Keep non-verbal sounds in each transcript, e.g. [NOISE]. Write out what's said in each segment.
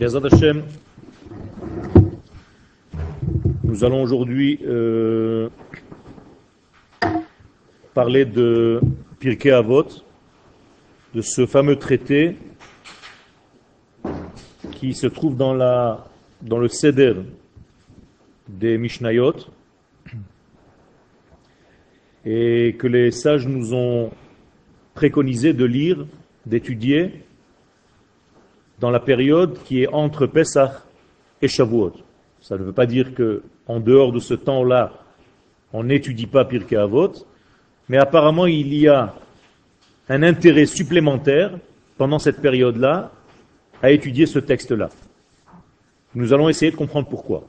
Hashem, nous allons aujourd'hui euh, parler de Pirkei Avot, de ce fameux traité qui se trouve dans, dans le Seder des Mishnayot et que les sages nous ont préconisé de lire, d'étudier dans la période qui est entre Pesach et Shavuot. Ça ne veut pas dire que en dehors de ce temps-là, on n'étudie pas Pirkei Avot, mais apparemment il y a un intérêt supplémentaire pendant cette période-là à étudier ce texte-là. Nous allons essayer de comprendre pourquoi.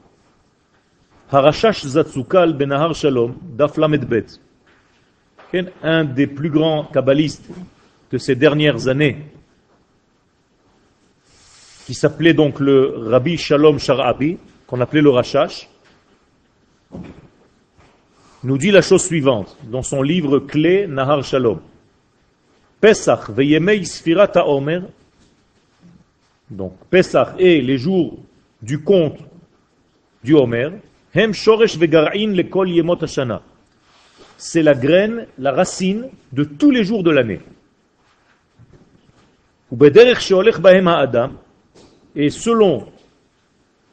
Harashash Zatzukal Benahar Shalom, un des plus grands kabbalistes de ces dernières années, qui s'appelait donc le Rabbi Shalom Sharabi, qu'on appelait le Rashash, nous dit la chose suivante dans son livre clé Nahar Shalom. Pesach veyemei sfirata omer, donc Pesach et les jours du compte du Homer, hem shoresh vegar'in lekol yemot hashana. C'est la graine, la racine de tous les jours de l'année. Et selon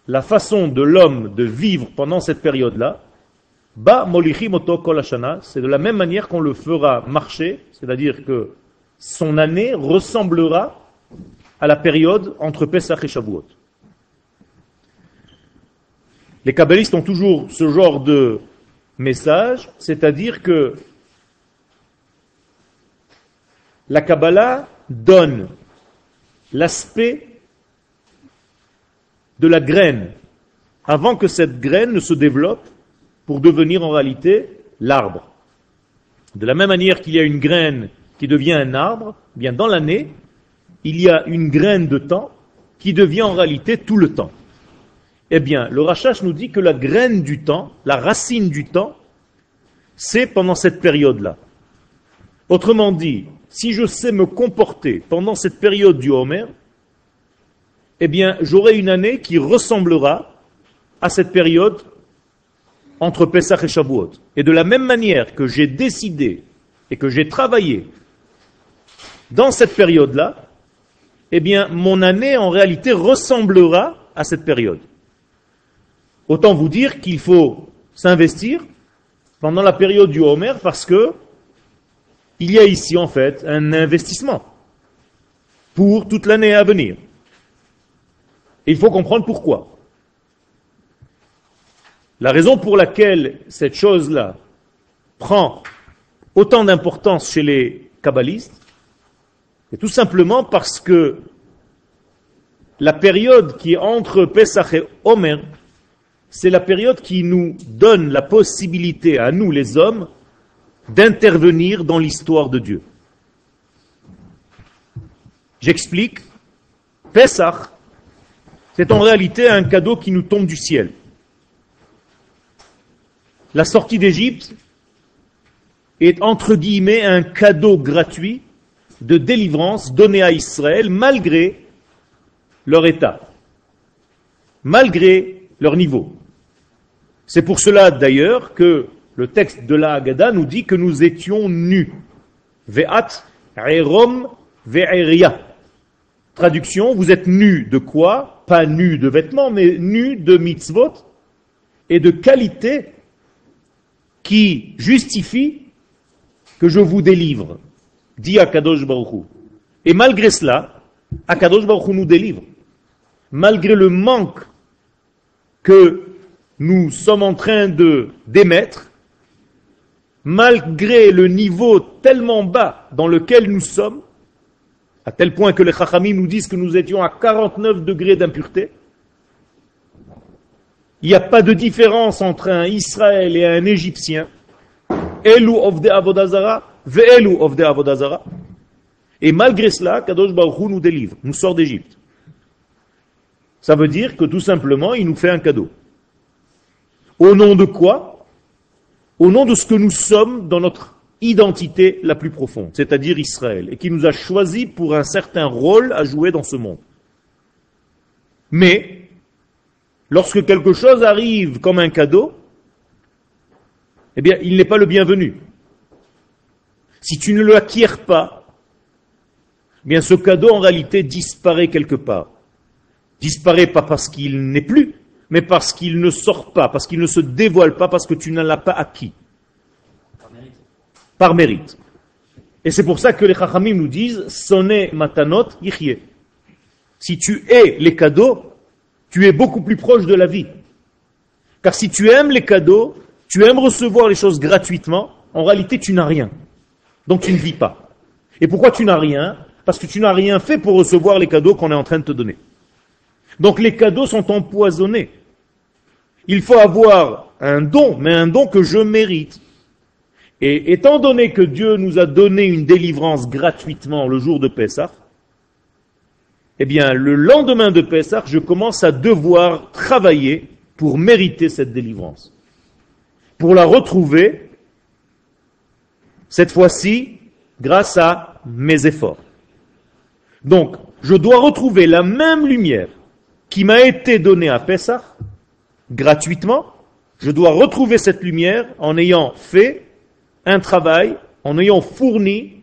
la façon de l'homme de vivre pendant cette période-là, c'est de la même manière qu'on le fera marcher, c'est-à-dire que son année ressemblera à la période entre Pesach et Shavuot. Les kabbalistes ont toujours ce genre de message, c'est-à-dire que la Kabbalah donne l'aspect de la graine avant que cette graine ne se développe pour devenir en réalité l'arbre. De la même manière qu'il y a une graine qui devient un arbre, eh bien dans l'année, il y a une graine de temps qui devient en réalité tout le temps. Eh bien, le Rachash nous dit que la graine du temps, la racine du temps, c'est pendant cette période-là. Autrement dit, si je sais me comporter pendant cette période du Homer, eh bien, j'aurai une année qui ressemblera à cette période entre Pesach et Shavuot. Et de la même manière que j'ai décidé et que j'ai travaillé dans cette période-là, eh bien, mon année en réalité ressemblera à cette période. Autant vous dire qu'il faut s'investir pendant la période du Homer parce que il y a ici en fait un investissement pour toute l'année à venir. Et il faut comprendre pourquoi. La raison pour laquelle cette chose-là prend autant d'importance chez les kabbalistes, c'est tout simplement parce que la période qui entre Pesach et Omer, c'est la période qui nous donne la possibilité à nous les hommes d'intervenir dans l'histoire de Dieu. J'explique. Pesach, c'est en réalité un cadeau qui nous tombe du ciel. La sortie d'Égypte est entre guillemets un cadeau gratuit de délivrance donné à Israël malgré leur état, malgré leur niveau. C'est pour cela d'ailleurs que le texte de la nous dit que nous étions nus. Ve'at erom ve'eria. Traduction, vous êtes nus de quoi? Pas nus de vêtements, mais nus de mitzvot et de qualité qui justifie que je vous délivre, dit Akadosh Baruch Et malgré cela, Akadosh Baruch nous délivre. Malgré le manque que nous sommes en train de d'émettre, malgré le niveau tellement bas dans lequel nous sommes, à tel point que les Chachamim nous disent que nous étions à 49 degrés d'impureté, il n'y a pas de différence entre un Israël et un Égyptien. Elu of Avodazara, of Avodazara. Et malgré cela, Kadosh Baruch nous délivre, nous sort d'Égypte. Ça veut dire que tout simplement, il nous fait un cadeau. Au nom de quoi? Au nom de ce que nous sommes dans notre identité la plus profonde, c'est-à-dire Israël, et qui nous a choisi pour un certain rôle à jouer dans ce monde. Mais, lorsque quelque chose arrive comme un cadeau, eh bien, il n'est pas le bienvenu. Si tu ne l'acquiers pas, eh bien, ce cadeau en réalité disparaît quelque part. Disparaît pas parce qu'il n'est plus, mais parce qu'il ne sort pas, parce qu'il ne se dévoile pas, parce que tu ne l'as pas acquis. Par mérite. Et c'est pour ça que les Chachamim nous disent Sonne matanot yichye. Si tu es les cadeaux, tu es beaucoup plus proche de la vie. Car si tu aimes les cadeaux, tu aimes recevoir les choses gratuitement, en réalité tu n'as rien. Donc tu ne vis pas. Et pourquoi tu n'as rien? Parce que tu n'as rien fait pour recevoir les cadeaux qu'on est en train de te donner. Donc les cadeaux sont empoisonnés. Il faut avoir un don, mais un don que je mérite. Et étant donné que Dieu nous a donné une délivrance gratuitement le jour de Pessah, eh bien, le lendemain de Pessah, je commence à devoir travailler pour mériter cette délivrance. Pour la retrouver, cette fois-ci, grâce à mes efforts. Donc, je dois retrouver la même lumière qui m'a été donnée à Pessah, gratuitement. Je dois retrouver cette lumière en ayant fait un travail, en ayant fourni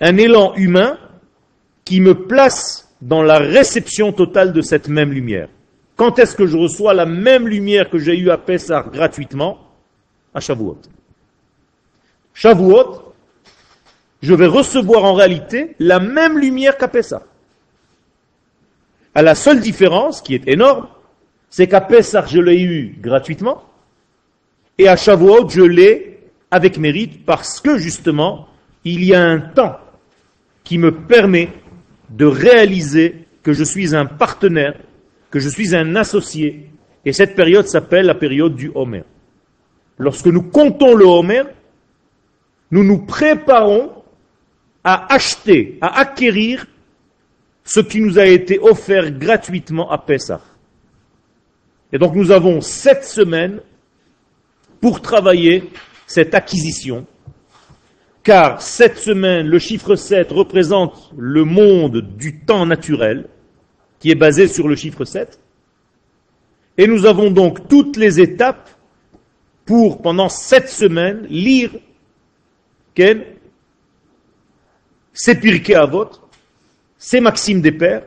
un élan humain qui me place dans la réception totale de cette même lumière. Quand est-ce que je reçois la même lumière que j'ai eue à Pessah gratuitement? À Shavuot. Shavuot, je vais recevoir en réalité la même lumière qu'à Pessah. À la seule différence, qui est énorme, c'est qu'à Pessah, je l'ai eu gratuitement, et à Shavuot, je l'ai avec mérite, parce que justement, il y a un temps qui me permet de réaliser que je suis un partenaire, que je suis un associé, et cette période s'appelle la période du Homer. Lorsque nous comptons le Homer, nous nous préparons à acheter, à acquérir ce qui nous a été offert gratuitement à Pessah. Et donc nous avons sept semaines pour travailler cette acquisition, car cette semaine, le chiffre 7 représente le monde du temps naturel, qui est basé sur le chiffre 7, et nous avons donc toutes les étapes pour, pendant sept semaines, lire Ken, ces Pirkei Avot, ces maximes des pères,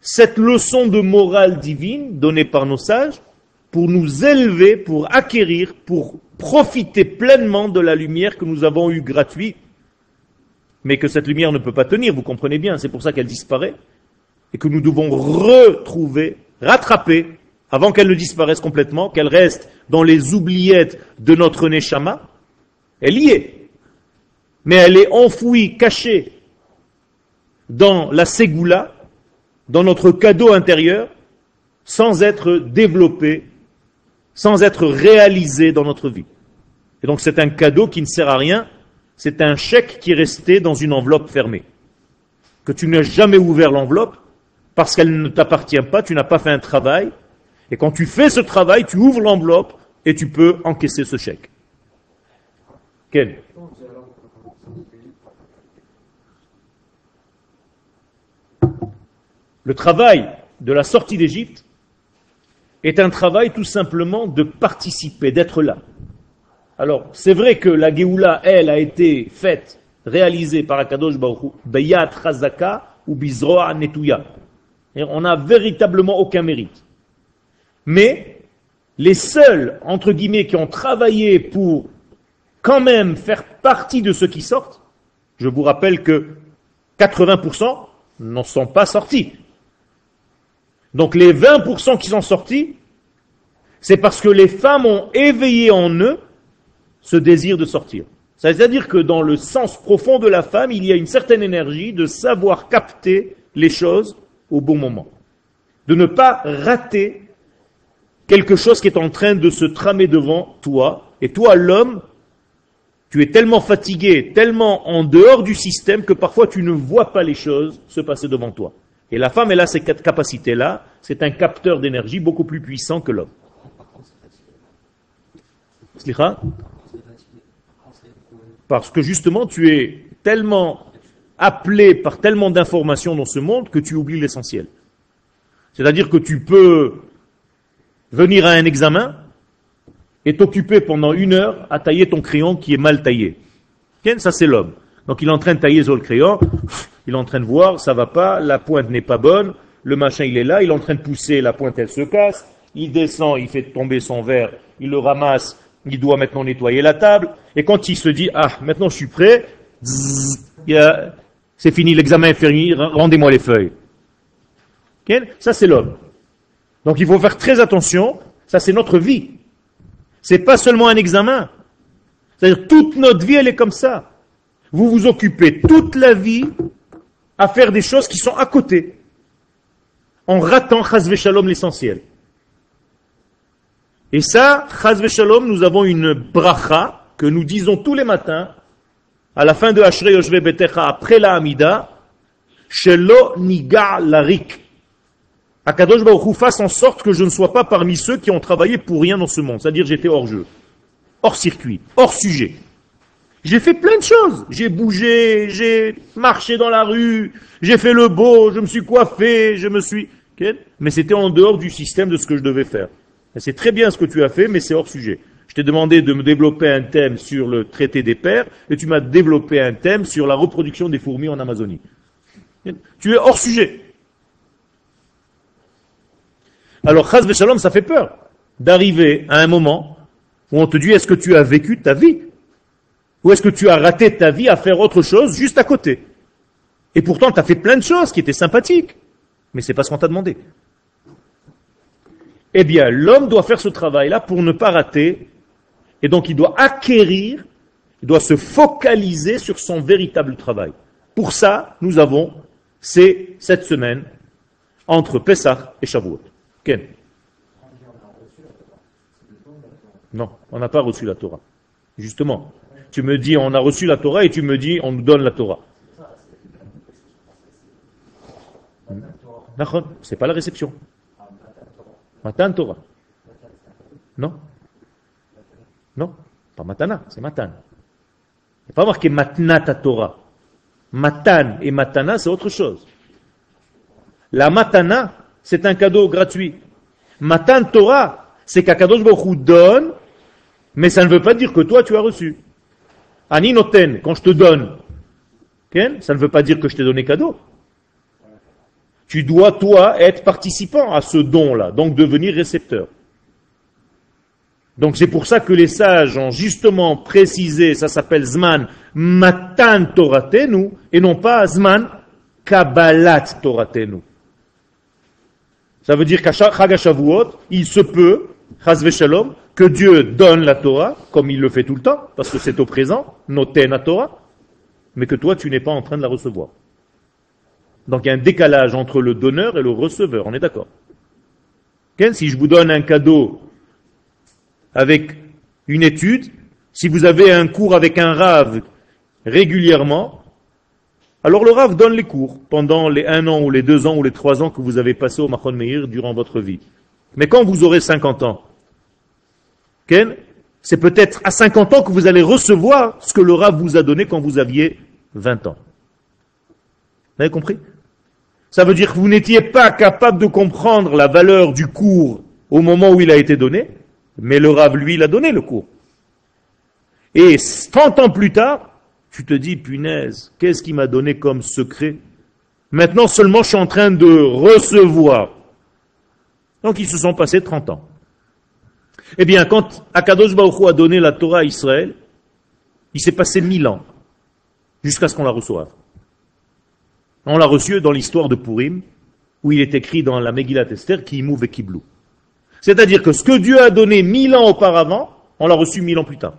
cette leçon de morale divine donnée par nos sages, pour nous élever, pour acquérir, pour profiter pleinement de la lumière que nous avons eue gratuite, mais que cette lumière ne peut pas tenir, vous comprenez bien, c'est pour ça qu'elle disparaît, et que nous devons retrouver, rattraper, avant qu'elle ne disparaisse complètement, qu'elle reste dans les oubliettes de notre Neshama, elle y est, mais elle est enfouie, cachée dans la Ségoula, dans notre cadeau intérieur, sans être développée, sans être réalisée dans notre vie. Et donc c'est un cadeau qui ne sert à rien, c'est un chèque qui est resté dans une enveloppe fermée. Que tu n'as jamais ouvert l'enveloppe, parce qu'elle ne t'appartient pas, tu n'as pas fait un travail, et quand tu fais ce travail, tu ouvres l'enveloppe et tu peux encaisser ce chèque. Quel Le travail de la sortie d'Égypte est un travail tout simplement de participer, d'être là. Alors, c'est vrai que la Géoula, elle, a été faite, réalisée par Akadosh Baruch Beyat Chazaka ou Bizroa Netuya. On n'a véritablement aucun mérite. Mais les seuls, entre guillemets, qui ont travaillé pour quand même faire partie de ceux qui sortent, je vous rappelle que 80% n'en sont pas sortis. Donc les 20% qui sont sortis, c'est parce que les femmes ont éveillé en eux ce désir de sortir. C'est-à-dire que dans le sens profond de la femme, il y a une certaine énergie de savoir capter les choses au bon moment. De ne pas rater quelque chose qui est en train de se tramer devant toi. Et toi, l'homme, tu es tellement fatigué, tellement en dehors du système que parfois tu ne vois pas les choses se passer devant toi. Et la femme, elle a ces quatre capacités-là. C'est un capteur d'énergie beaucoup plus puissant que l'homme. Parce que justement, tu es tellement appelé par tellement d'informations dans ce monde que tu oublies l'essentiel. C'est-à-dire que tu peux venir à un examen et t'occuper pendant une heure à tailler ton crayon qui est mal taillé. Ça, c'est l'homme. Donc il est en train de tailler sur le crayon, il est en train de voir, ça va pas, la pointe n'est pas bonne, le machin il est là, il est en train de pousser, la pointe elle se casse, il descend, il fait tomber son verre, il le ramasse, il doit maintenant nettoyer la table, et quand il se dit, ah, maintenant je suis prêt, c'est fini, l'examen est fini, rendez-moi les feuilles. Ça c'est l'homme. Donc il faut faire très attention, ça c'est notre vie. C'est pas seulement un examen. C'est-à-dire toute notre vie elle est comme ça. Vous vous occupez toute la vie à faire des choses qui sont à côté, en ratant chazve shalom l'essentiel. Et ça, chazve shalom, nous avons une bracha que nous disons tous les matins à la fin de Ashrei Yoshve Betecha, après la Hamida, Shelo Niga Larik. Akadosh Baruch fasse en sorte que je ne sois pas parmi ceux qui ont travaillé pour rien dans ce monde. C'est-à-dire j'étais hors jeu, hors circuit, hors sujet. J'ai fait plein de choses. J'ai bougé, j'ai marché dans la rue, j'ai fait le beau, je me suis coiffé, je me suis... Mais c'était en dehors du système de ce que je devais faire. C'est très bien ce que tu as fait, mais c'est hors sujet. Je t'ai demandé de me développer un thème sur le traité des pères, et tu m'as développé un thème sur la reproduction des fourmis en Amazonie. Tu es hors sujet. Alors, Chaz Shalom, ça fait peur d'arriver à un moment où on te dit est-ce que tu as vécu ta vie Ou est-ce que tu as raté ta vie à faire autre chose juste à côté? Et pourtant, tu as fait plein de choses qui étaient sympathiques, mais c'est pas ce qu'on t'a demandé. Eh bien, l'homme doit faire ce travail-là pour ne pas rater et donc il doit acquérir, il doit se focaliser sur son véritable travail. Pour ça, nous avons ces cette semaine entre Pessah et Shavuot. Ken Non, on n'a pas reçu la Torah. Justement, tu me dis on a reçu la Torah et tu me dis on nous donne la Torah. C'est pas la réception. Matan Torah. Non non, pas matana, c'est matan. Il n'y a pas marqué matnata Torah. Matan et matana, c'est autre chose. La matana, c'est un cadeau gratuit. Matan Torah, c'est qu'Akadosh Baruch donne, mais ça ne veut pas dire que toi tu as reçu. Ani noten, quand je te donne, ça ne veut pas dire que je t'ai donné cadeau. Tu dois, toi, être participant à ce don-là, donc devenir récepteur. Donc c'est pour ça que les sages ont justement précisé, ça s'appelle Zman Matan Toratenu, et non pas Zman Kabbalat Toratenu. Ça veut dire qu'à Chagashavuot, il se peut, Shalom, que Dieu donne la Torah, comme il le fait tout le temps, parce que c'est au présent, noten la Torah, mais que toi tu n'es pas en train de la recevoir. Donc il y a un décalage entre le donneur et le receveur, on est d'accord. Si je vous donne un cadeau avec une étude, si vous avez un cours avec un rave régulièrement, alors le rave donne les cours pendant les un an ou les deux ans ou les trois ans que vous avez passé au Machon Meir durant votre vie. Mais quand vous aurez 50 ans, c'est peut-être à 50 ans que vous allez recevoir ce que le rave vous a donné quand vous aviez 20 ans. Vous avez compris? Ça veut dire que vous n'étiez pas capable de comprendre la valeur du cours au moment où il a été donné, mais le Rav, lui, il a donné le cours. Et 30 ans plus tard, tu te dis, punaise, qu'est-ce qu'il m'a donné comme secret? Maintenant seulement je suis en train de recevoir. Donc ils se sont passés 30 ans. Eh bien, quand Akadosh Baruch a donné la Torah à Israël, il s'est passé 1000 ans jusqu'à ce qu'on la reçoive. On l'a reçu dans l'histoire de Purim, où il est écrit dans la Megillat Esther, qui et Kiblou. C'est-à-dire que ce que Dieu a donné mille ans auparavant, on l'a reçu mille ans plus tard.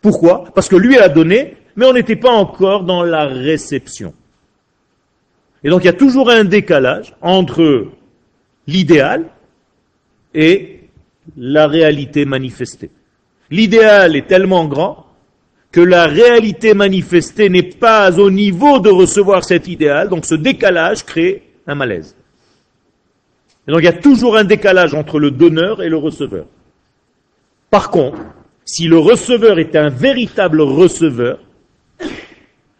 Pourquoi? Parce que lui a donné, mais on n'était pas encore dans la réception. Et donc il y a toujours un décalage entre l'idéal et la réalité manifestée. L'idéal est tellement grand que la réalité manifestée n'est pas au niveau de recevoir cet idéal, donc ce décalage crée un malaise donc il y a toujours un décalage entre le donneur et le receveur. Par contre, si le receveur est un véritable receveur,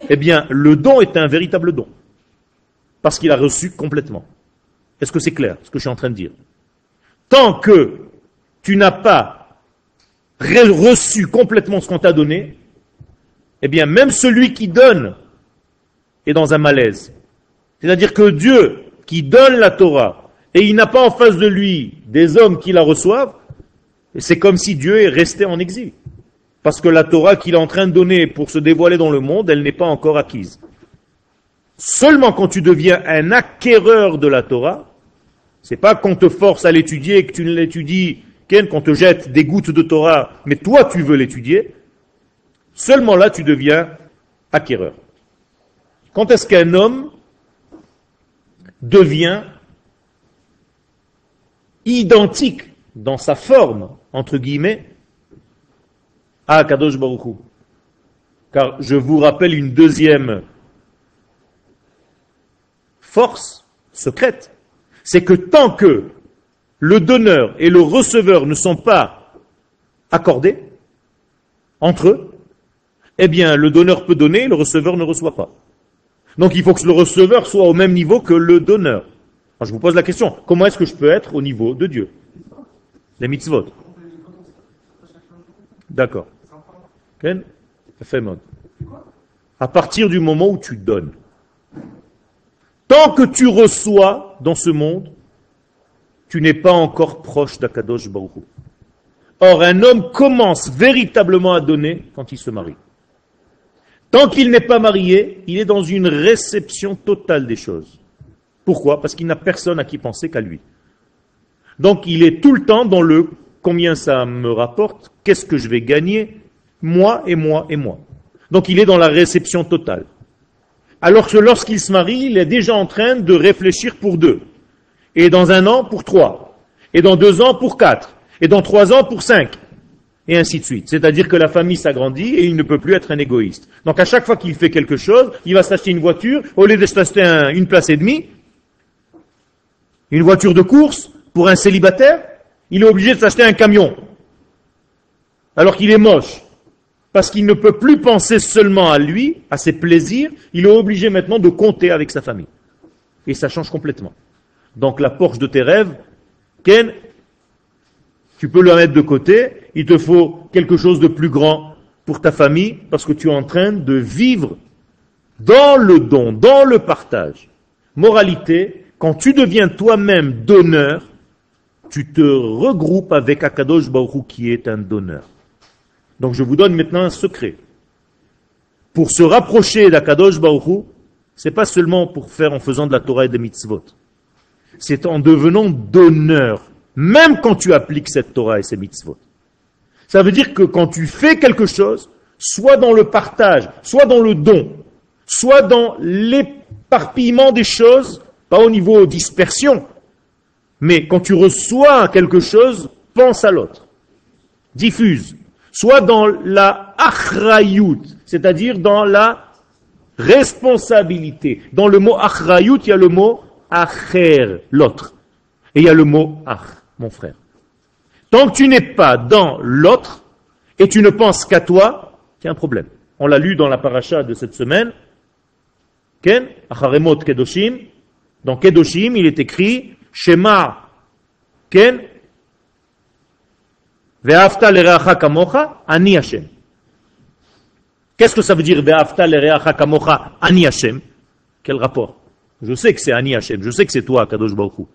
eh bien le don est un véritable don. Parce qu'il a reçu complètement. Est-ce que c'est clair ce que je suis en train de dire? Tant que tu n'as pas reçu complètement ce qu'on t'a donné, eh bien même celui qui donne est dans un malaise. C'est-à-dire que Dieu qui donne la Torah et il n'a pas en face de lui des hommes qui la reçoivent, c'est comme si Dieu est resté en exil. Parce que la Torah qu'il est en train de donner pour se dévoiler dans le monde, elle n'est pas encore acquise. Seulement quand tu deviens un acquéreur de la Torah, c'est pas qu'on te force à l'étudier et que tu ne l'étudies qu'on te jette des gouttes de Torah, mais toi tu veux l'étudier, seulement là tu deviens acquéreur. Quand est-ce qu'un homme devient identique dans sa forme, entre guillemets, à Kadosh Baruch Car je vous rappelle une deuxième force secrète, c'est que tant que le donneur et le receveur ne sont pas accordés entre eux, eh bien le donneur peut donner, le receveur ne reçoit pas. Donc il faut que le receveur soit au même niveau que le donneur. je vous pose la question, comment est-ce que je peux être au niveau de Dieu? Les mitzvot. D'accord. À partir du moment où tu donnes. Tant que tu reçois dans ce monde, tu n'es pas encore proche d'Akadosh Baruch Or, un homme commence véritablement à donner quand il se marie. Tant qu'il n'est pas marié, il est dans une réception totale des choses. Pourquoi? Parce qu'il n'a personne à qui penser qu'à lui. Donc il est tout le temps dans le combien ça me rapporte, qu'est-ce que je vais gagner, moi et moi et moi. Donc il est dans la réception totale. Alors que lorsqu'il se marie, il est déjà en train de réfléchir pour deux et dans un an pour trois, et dans deux ans pour quatre, et dans trois ans pour cinq, et ainsi de suite. C'est-à-dire que la famille s'agrandit et il ne peut plus être un égoïste. Donc à chaque fois qu'il fait quelque chose, il va s'acheter une voiture, au lieu de s'acheter une place et demie, une voiture de course pour un célibataire, il est obligé de s'acheter un camion. Alors qu'il est moche. Parce qu'il ne peut plus penser seulement à lui, à ses plaisirs, il est obligé maintenant de compter avec sa famille. Et ça change complètement. Donc la Porsche de tes rêves, Ken, tu peux la mettre de côté, il te faut quelque chose de plus grand pour ta famille, parce que tu es en train de vivre dans le don, dans le partage. Moralité, quand tu deviens toi-même donneur, tu te regroupes avec Akadosh Baruch qui est un donneur. Donc je vous donne maintenant un secret. Pour se rapprocher d'Akadosh Baruch c'est pas seulement pour faire en faisant de la Torah et des mitzvot c'est en devenant donneur, même quand tu appliques cette Torah et ces mitzvot. Ça veut dire que quand tu fais quelque chose, soit dans le partage, soit dans le don, soit dans l'éparpillement des choses, pas au niveau dispersion, mais quand tu reçois quelque chose, pense à l'autre. Diffuse. Soit dans la achrayut, c'est-à-dire dans la responsabilité. Dans le mot achrayut, il y a le mot acher, l'autre. Et il y a le mot ach, mon frère. Tant que tu n'es pas dans l'autre et tu ne penses qu'à toi, il y a un problème. On l'a lu dans la paracha de cette semaine. Ken, Acharemot Kedoshim. Dans Kedoshim, il est écrit Shema Ken Ve'afta lereacha kamocha ani Hashem. Qu'est-ce que ça veut dire Ve'afta lereacha kamocha ani Hashem? Quel rapport? Je sais que c'est Ani Hashem, je sais que c'est toi, Kadosh Baruch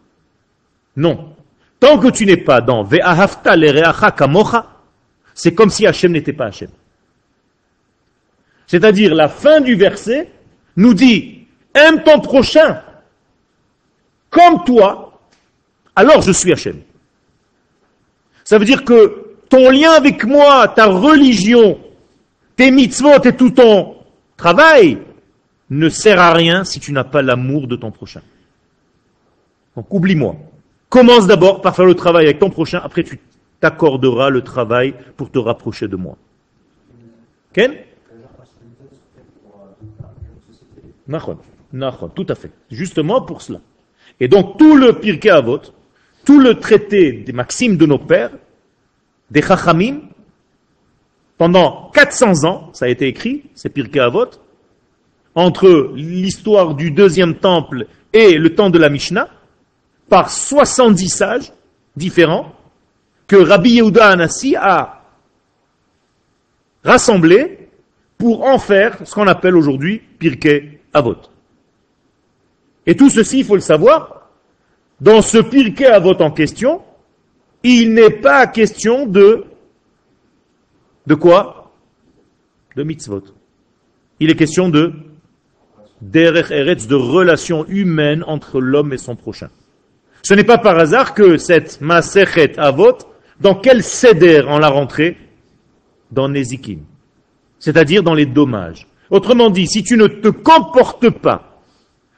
Non. Tant que tu n'es pas dans Ve'ahavta lereacha kamocha, c'est comme si Hachem n'était pas Hachem. C'est-à-dire, la fin du verset nous dit, aime ton prochain comme toi, alors je suis Hachem. Ça veut dire que ton lien avec moi, ta religion, tes mitzvot et tout ton travail, ne sert à rien si tu n'as pas l'amour de ton prochain. Donc oublie-moi. Commence d'abord par faire le travail avec ton prochain, après tu t'accorderas le travail pour te rapprocher de moi. Ken? Tout à fait. Justement pour cela. Et donc tout le Pirkei Avot, tout le traité des maximes de nos pères, des Chachamim, pendant 400 ans, ça a été écrit, c'est Pirkei Avot, entre l'histoire du deuxième temple et le temps de la Mishnah, par 70 sages différents que Rabbi Yehuda Anassi a rassemblés pour en faire ce qu'on appelle aujourd'hui Pirkei Avot. Et tout ceci, il faut le savoir, dans ce Pirkei Avot en question, il n'est pas question de de quoi? De mitzvot. Il est question de derech eretz, de relations humaines entre l'homme et son prochain. Ce n'est pas par hasard que cette Masechet Avot, dans quel seder en la rentrée? Dans Nezikin. C'est-à-dire dans les dommages. Autrement dit, si tu ne te comportes pas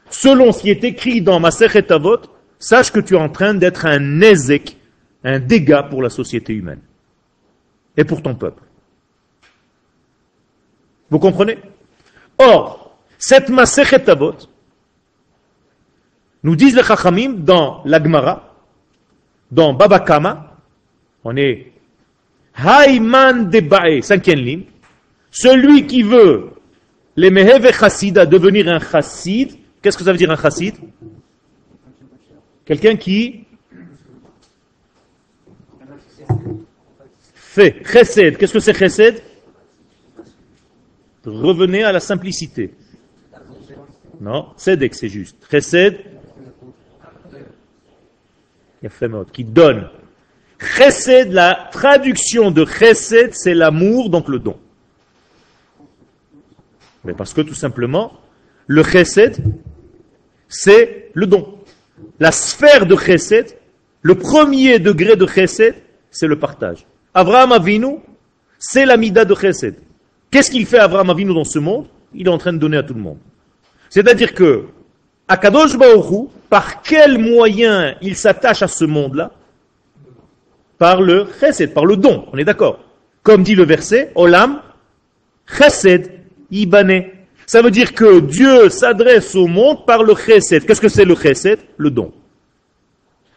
selon ce qui est écrit dans Masechet Avot, sache que tu es en train d'être un Nezek, un dégât pour la société humaine et pour ton peuple. Vous comprenez? Or, cette Masechet Avot, nous disent les Chachamim dans l'Agmara, dans Baba Kama, on est Hayman Debae, cinquième ligne, celui qui veut les Meheve Chassida devenir un Chassid, qu'est-ce que ça veut dire un Chassid? Quelqu'un qui fait Chesed. Qu'est-ce que c'est Chesed? Revenez à la simplicité. Non, Sedek c'est juste. Chesed, qui donne. Chesed, la traduction de chesed, c'est l'amour, donc le don. Mais parce que tout simplement, le chesed, c'est le don. La sphère de chesed, le premier degré de chesed, c'est le partage. Abraham Avinu, c'est l'amida de chesed. Qu'est-ce qu'il fait Abraham Avinu dans ce monde? Il est en train de donner à tout le monde. C'est-à-dire que Akadosh Baruch par quel moyen il s'attache à ce monde-là? Par le chesed, par le don, on est d'accord. Comme dit le verset, Olam, chesed, ibane. Ça veut dire que Dieu s'adresse au monde par le chesed. Qu'est-ce que c'est le chesed? Le don.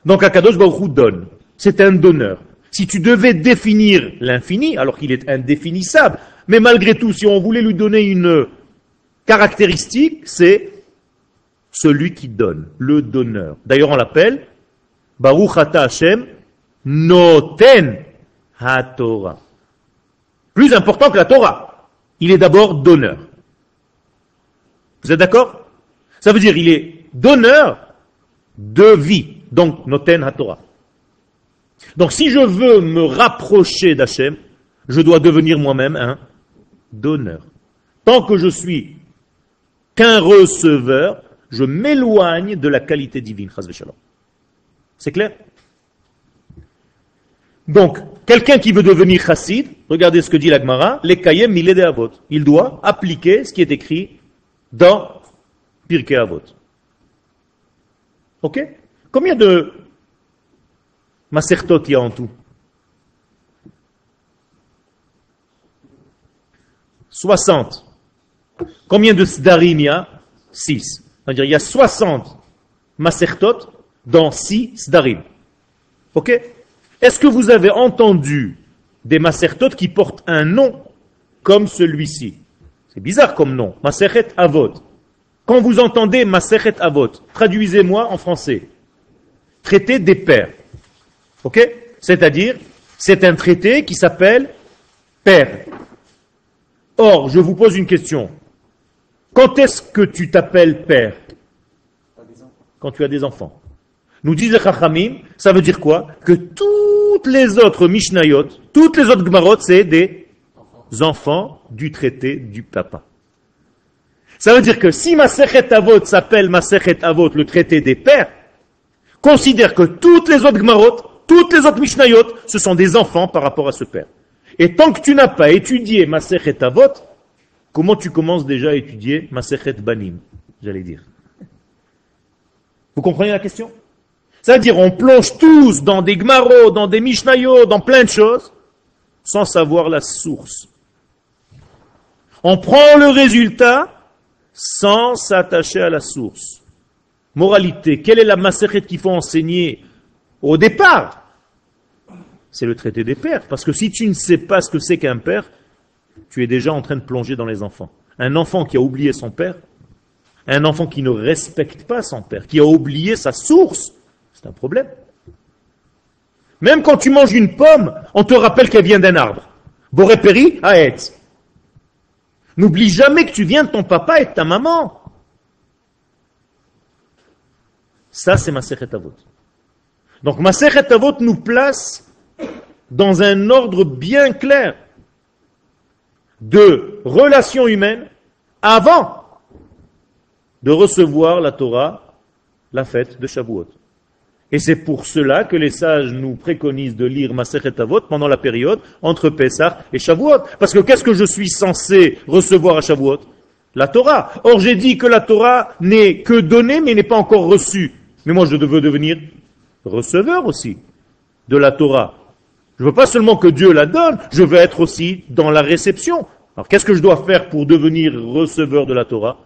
Donc Akadosh Baruch donne. C'est un donneur. Si tu devais définir l'infini, alors qu'il est indéfinissable, mais malgré tout, si on voulait lui donner une caractéristique, c'est celui qui donne, le donneur. D'ailleurs, on l'appelle Baruch Ata Hashem Noten HaTorah. Plus important que la Torah. Il est d'abord donneur. Vous êtes d'accord? Ça veut dire il est donneur de vie. Donc, Noten HaTorah. Donc, si je veux me rapprocher d'Hachem, je dois devenir moi-même un donneur. Tant que je suis qu'un receveur, je m'éloigne de la qualité divine. C'est clair? Donc, quelqu'un qui veut devenir chassid, regardez ce que dit l'Agmara, les kayem de avot. Il doit appliquer ce qui est écrit dans Pirkei Avot. Ok? Combien de masertot il y a en tout? 60. Combien de sdarim il y a? 6. C'est-à-dire il y a 60 masertot dans 6 sdarim. Ok? Est-ce que vous avez entendu des masertot qui portent un nom comme celui-ci? C'est bizarre comme nom. Maseret Avot. Quand vous entendez Maseret Avot, traduisez-moi en français. Traité des pères. Ok? C'est-à-dire, c'est un traité qui s'appelle Père. Or, je vous pose une question. Quand est-ce que tu t'appelles père Quand tu as des enfants. Nous disent les Chachamim, ça veut dire quoi Que toutes les autres Mishnayot, toutes les autres Gmarot, c'est des enfants du traité du papa. Ça veut dire que si Masechet Avot s'appelle Masechet Avot, le traité des pères, considère que toutes les autres Gmarot, toutes les autres Mishnayot, ce sont des enfants par rapport à ce père. Et tant que tu n'as pas étudié Masechet Avot, Comment tu commences déjà à étudier Masechet Banim, j'allais dire Vous comprenez la question C'est-à-dire, on plonge tous dans des Gmaro, dans des Mishnayot, dans plein de choses, sans savoir la source. On prend le résultat sans s'attacher à la source. Moralité, quelle est la Masechet qu'il faut enseigner au départ? C'est le traité des pères. Parce que si tu ne sais pas ce que c'est qu'un père, tu es déjà en train de plonger dans les enfants. Un enfant qui a oublié son père, un enfant qui ne respecte pas son père, qui a oublié sa source, C'est un problème. Même quand tu manges une pomme, on te rappelle qu'elle vient d'un arbre. Borépéri, Aetz. N'oublie jamais que tu viens de ton papa et de ta maman. Ça, c'est ma Avot. Donc ma Avot nous place dans un ordre bien clair de relations humaines avant de recevoir la Torah, la fête de Shavuot. Et c'est pour cela que les sages nous préconisent de lire Masechet Avot pendant la période entre Pessah et Shavuot. Parce que qu'est-ce que je suis censé recevoir à Shavuot? La Torah. Or j'ai dit que la Torah n'est que donnée mais n'est pas encore reçue. Mais moi je veux devenir receveur aussi de la Torah. Je veux pas seulement que Dieu la donne, je veux être aussi dans la réception. Alors qu'est-ce que je dois faire pour devenir receveur de la Torah?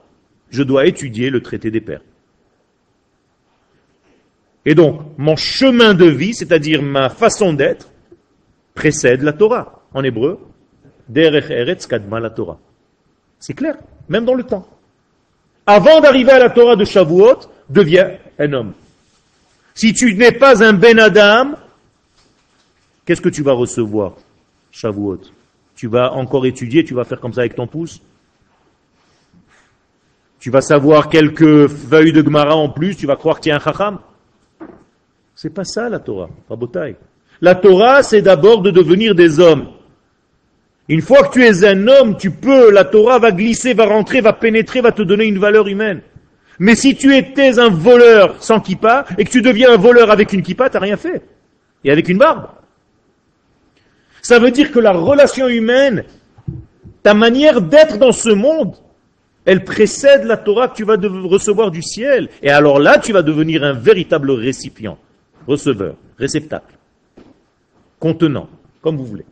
Je dois étudier le traité des pères. Et donc, mon chemin de vie, c'est-à-dire ma façon d'être, précède la Torah. En hébreu, Derech Eretz Kadma la Torah. C'est clair, même dans le temps. Avant d'arriver à la Torah de Shavuot, deviens un homme. Si tu n'es pas un Ben Adam, qu'est-ce que tu vas recevoir Shavuot? Tu vas encore étudier, tu vas faire comme ça avec ton pouce? Tu vas savoir quelques feuilles de Gemara en plus, tu vas croire que tu es un chacham? C'est pas ça la Torah, Rabotai. La Torah, c'est d'abord de devenir des hommes. Une fois que tu es un homme, tu peux, la Torah va glisser, va rentrer, va pénétrer, va te donner une valeur humaine. Mais si tu étais un voleur sans kippa et que tu deviens un voleur avec une kippa, tu n'as rien fait. Et avec une barbe. Ça veut dire que la relation humaine, ta manière d'être dans ce monde, elle précède la Torah que tu vas recevoir du ciel. Et alors là, tu vas devenir un véritable récipient receveur, réceptacle, contenant, comme vous voulez.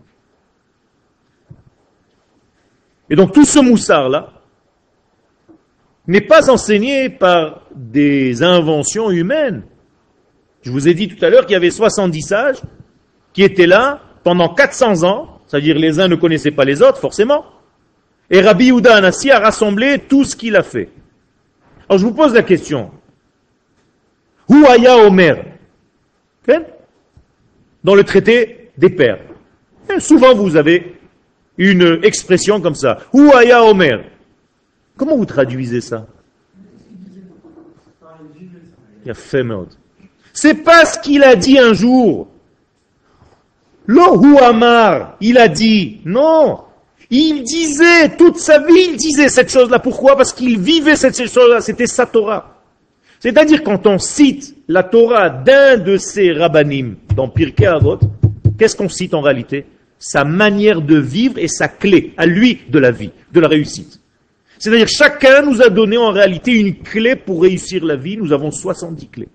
Et donc tout ce moussard-là n'est pas enseigné par des inventions humaines. Je vous ai dit tout à l'heure qu'il y avait 70 sages qui étaient là pendant 400 ans, c'est-à-dire les uns ne connaissaient pas les autres, forcément. Et Rabbi Yehuda Anassi a rassemblé tout ce qu'il a fait. Alors je vous pose la question. Aya Omer? Dans le traité des pères. souvent vous avez une expression comme ça. Ouaya Omer? Comment vous traduisez ça? Il a fait C'est pas ce qu'il a dit un jour. Lo Amar, il a dit. Non. Il disait, toute sa vie, il disait cette chose-là. Pourquoi? Parce qu'il vivait cette chose-là. C'était sa Torah. C'est-à-dire quand on cite la Torah d'un de ces rabbinim dans Pirkei Avot, qu'est-ce qu'on cite en réalité? Sa manière de vivre et sa clé à lui de la vie, de la réussite. C'est-à-dire chacun nous a donné en réalité une clé pour réussir la vie. Nous avons 70 clés.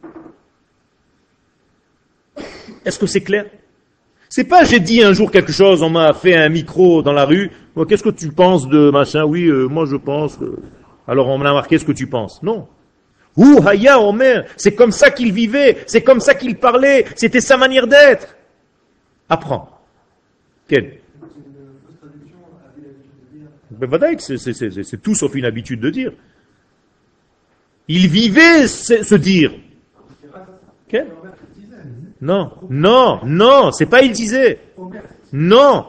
Est-ce que c'est clair? C'est pas j'ai dit un jour quelque chose, on m'a fait un micro dans la rue. Qu'est-ce que tu penses de machin? Oui, euh, moi je pense. Que... Alors on m'a marqué ce que tu penses. Non. Ou Haya Omer, c'est comme ça qu'il vivait, c'est comme ça qu'il parlait, c'était sa manière d'être. Apprends. Quel c'est tout sauf une habitude de dire. Il vivait ce, dire. Quel Non, non, non, c'est pas il disait. Non.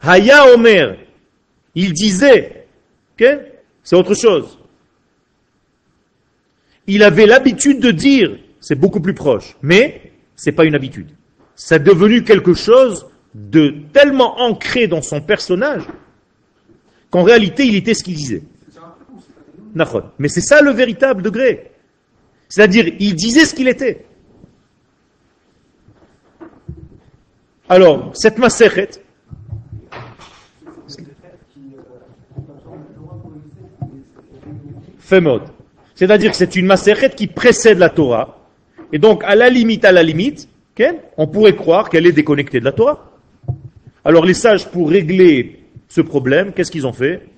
Haya Omer. Il disait. C'est autre chose il avait l'habitude de dire, c'est beaucoup plus proche, mais ce n'est pas une habitude. C'est devenu quelque chose de tellement ancré dans son personnage qu'en réalité il était ce qu'il disait. Mais c'est ça le véritable degré. C'est-à-dire, il disait ce qu'il était. Alors, cette maserhet, fait mode. C'est-à-dire que c'est une macéret qui précède la Torah. Et donc, à la limite, à la limite, on pourrait croire qu'elle est déconnectée de la Torah. Alors les sages, pour régler ce problème, qu'est-ce qu'ils ont fait?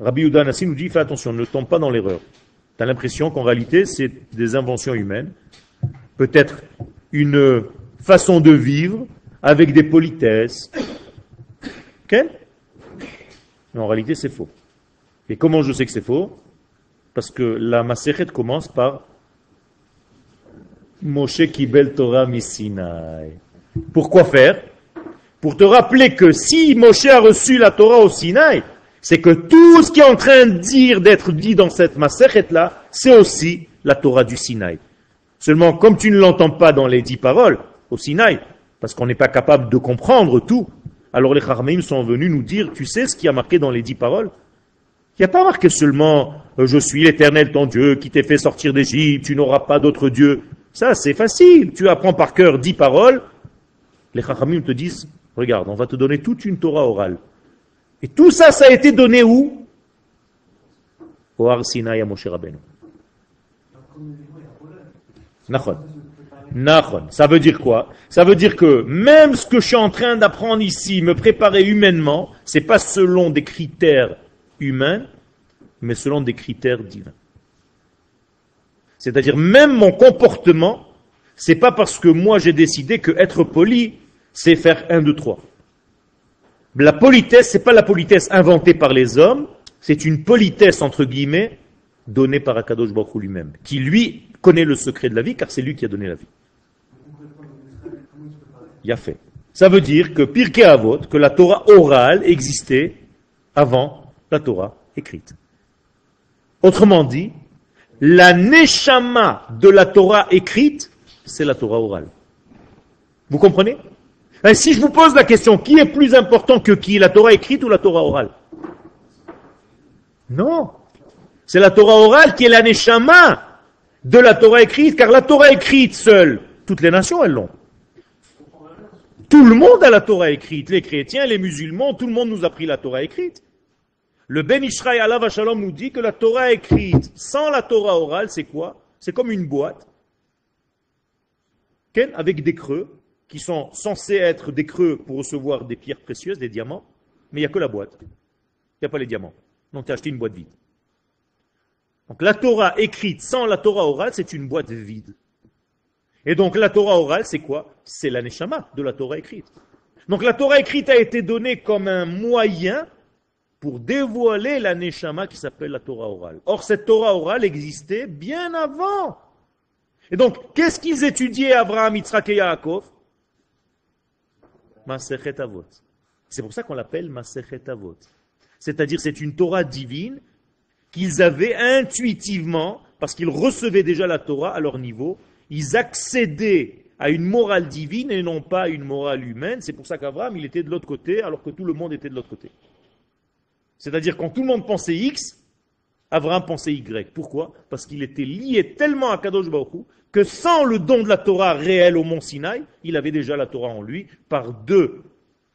Rabbi Yudan nous dit, fais attention, ne tombe pas dans l'erreur. Tu as l'impression qu'en réalité, c'est des inventions humaines, peut-être une façon de vivre avec des politesses. Mais en réalité, c'est faux. Et comment je sais que c'est faux? Parce que la Masechet commence par Moshe Kibel Torah Misinaï. Pourquoi faire? Pour te rappeler que si Moshe a reçu la Torah au Sinaï, c'est que tout ce qui est en train de dire, d'être dit dans cette Maseret là, c'est aussi la Torah du Sinaï. Seulement, comme tu ne l'entends pas dans les dix paroles au Sinaï, parce qu'on n'est pas capable de comprendre tout, alors les Charmeim sont venus nous dire, tu sais ce qui a marqué dans les dix paroles? Il n'y a pas marqué seulement euh, je suis l'éternel ton Dieu qui t'ai fait sortir d'Égypte, tu n'auras pas d'autre Dieu. Ça, c'est facile. Tu apprends par cœur dix paroles. Les Chachamim te disent, regarde, on va te donner toute une Torah orale. Et tout ça, ça a été donné où? Au Har Sinai à Moshe Rabbeinu. Nachon. Ça veut dire quoi? Ça veut dire que même ce que je suis en train d'apprendre ici, me préparer humainement, c'est pas selon des critères humains, mais selon des critères divins. C'est-à-dire même mon comportement, c'est pas parce que moi j'ai décidé que être poli, c'est faire un, deux, trois. La politesse, c'est pas la politesse inventée par les hommes, c'est une politesse entre guillemets donnée par Akadosh Baruch lui-même, qui lui connaît le secret de la vie, car c'est lui qui a donné la vie. Fait. Ça veut dire que Pirkei Avot, que la Torah orale existait avant la Torah écrite. Autrement dit, la neshama de la Torah écrite, c'est la Torah orale. Vous comprenez? Ben, Si je vous pose la question, qui est plus important que qui, la Torah écrite ou la Torah orale? Non. C'est la Torah orale qui est la neshama de la Torah écrite, car la Torah écrite seule, toutes les nations, elles l'ont. Tout le monde a la Torah écrite, les chrétiens, les musulmans, tout le monde nous a pris la Torah écrite. Le Ben Ishraï Allah Shalom nous dit que la Torah écrite sans la Torah orale, c'est quoi? C'est comme une boîte avec des creux qui sont censés être des creux pour recevoir des pierres précieuses, des diamants, mais il n'y a que la boîte. Il n'y a pas les diamants. Donc tu as acheté une boîte vide. Donc la Torah écrite sans la Torah orale, c'est une boîte vide. Et donc la Torah orale, c'est quoi? C'est la Neshama de la Torah écrite. Donc la Torah écrite a été donnée comme un moyen pour dévoiler la Neshama qui s'appelle la Torah orale. Or cette Torah orale existait bien avant. Et donc, qu'est-ce qu'ils étudiaient Abraham, Yitzhak et Yaakov? Masechet Avot. C'est pour ça qu'on l'appelle Masechet Avot. C'est-à-dire c'est une Torah divine qu'ils avaient intuitivement, parce qu'ils recevaient déjà la Torah à leur niveau, ils accédaient à une morale divine et non pas à une morale humaine. C'est pour ça qu'Abraham, il était de l'autre côté, alors que tout le monde était de l'autre côté. C'est-à-dire quand tout le monde pensait X, Abraham pensait Y. Pourquoi? Parce qu'il était lié tellement à Kadosh Baruch que sans le don de la Torah réelle au mont Sinaï, il avait déjà la Torah en lui par deux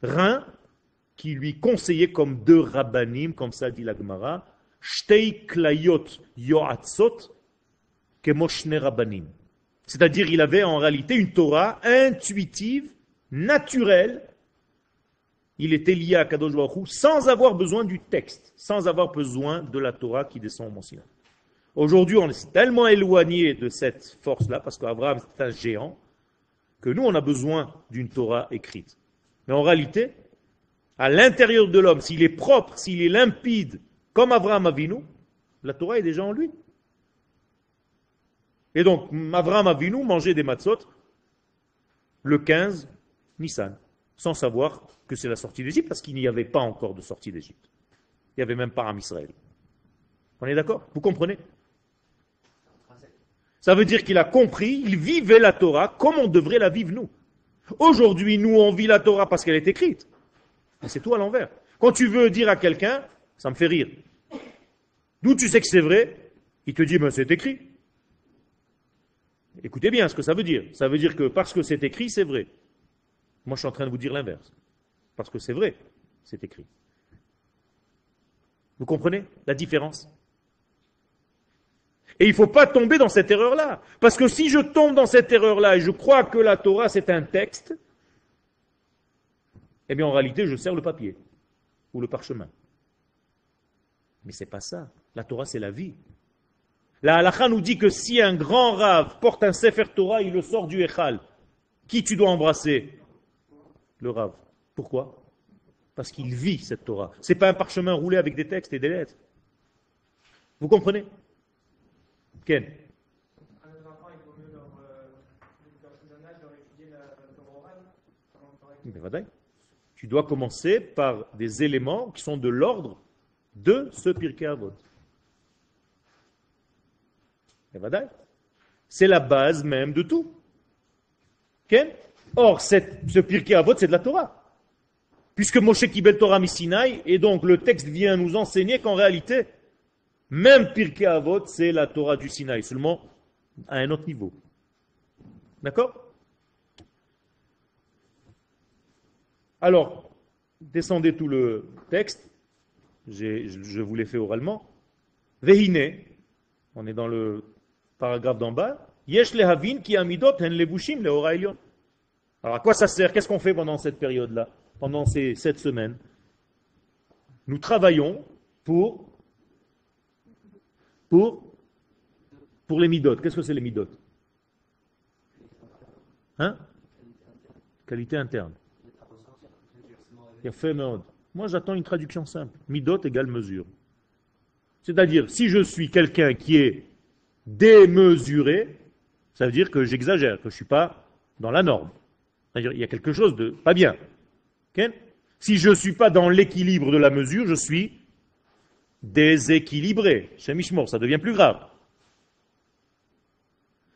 reins qui lui conseillaient comme deux rabbanim, comme ça dit la Gemara, klayot C'est-à-dire, il avait en réalité une Torah intuitive, naturelle. Il était lié à Kadosh sans avoir besoin du texte, sans avoir besoin de la Torah qui descend au Mont. Aujourd'hui, on est tellement éloigné de cette force-là, parce qu'Abraham c'est un géant, que nous, on a besoin d'une Torah écrite. Mais en réalité, à l'intérieur de l'homme, s'il est propre, s'il est limpide, comme Abraham Avinu, la Torah est déjà en lui. Et donc, Abraham Avinu mangeait des matzot le 15 Nissan, sans savoir que c'est la sortie d'Égypte, parce qu'il n'y avait pas encore de sortie d'Égypte. Il n'y avait même pas un Israël. On est d'accord? Vous comprenez? Ça veut dire qu'il a compris, il vivait la Torah comme on devrait la vivre nous. Aujourd'hui, nous, on vit la Torah parce qu'elle est écrite. Mais c'est tout à l'envers. Quand tu veux dire à quelqu'un, ça me fait rire. D'où tu sais que c'est vrai? Il te dit, ben, c'est écrit. Écoutez bien ce que ça veut dire. Ça veut dire que parce que c'est écrit, c'est vrai. Moi, je suis en train de vous dire l'inverse. Parce que c'est vrai, c'est écrit. Vous comprenez la différence? Et il ne faut pas tomber dans cette erreur-là. Parce que si je tombe dans cette erreur-là et je crois que la Torah c'est un texte, eh bien en réalité je sers le papier ou le parchemin. Mais c'est pas ça. La Torah, c'est la vie. La halakha nous dit que si un grand rave porte un Sefer Torah, il le sort du Echal. Qui tu dois embrasser? Le rave. Pourquoi? Parce qu'il vit cette Torah. Ce n'est pas un parchemin roulé avec des textes et des lettres. Vous comprenez? Ken Tu dois commencer par des éléments qui sont de l'ordre de ce Pirkei Avot. C'est la base même de tout. Or, cette, ce Pirkei Avot, c'est de la Torah. Puisque Moshe Kibel Torah Misinaï, et donc le texte vient nous enseigner qu'en réalité, même Pirkei Avot, c'est la Torah du Sinaï, seulement à un autre niveau. D'accord? Alors, descendez tout le texte. Je vous l'ai fait oralement. Vehine, on est dans le paragraphe d'en bas. Yesh hen levushim le Alors à quoi ça sert? Qu'est-ce qu'on fait pendant cette période-là Pendant ces sept semaines? Nous travaillons pour pour pour les midot. Qu'est-ce que c'est les midot? Hein? Qualité interne. Il a fait Moi, j'attends une traduction simple. Midot égale mesure. C'est-à-dire, si je suis quelqu'un qui est démesuré, ça veut dire que j'exagère, que je ne suis pas dans la norme. C'est-à-dire, il y a quelque chose de pas bien. si je ne suis pas dans l'équilibre de la mesure, je suis déséquilibré. Chez Mishmor, ça devient plus grave.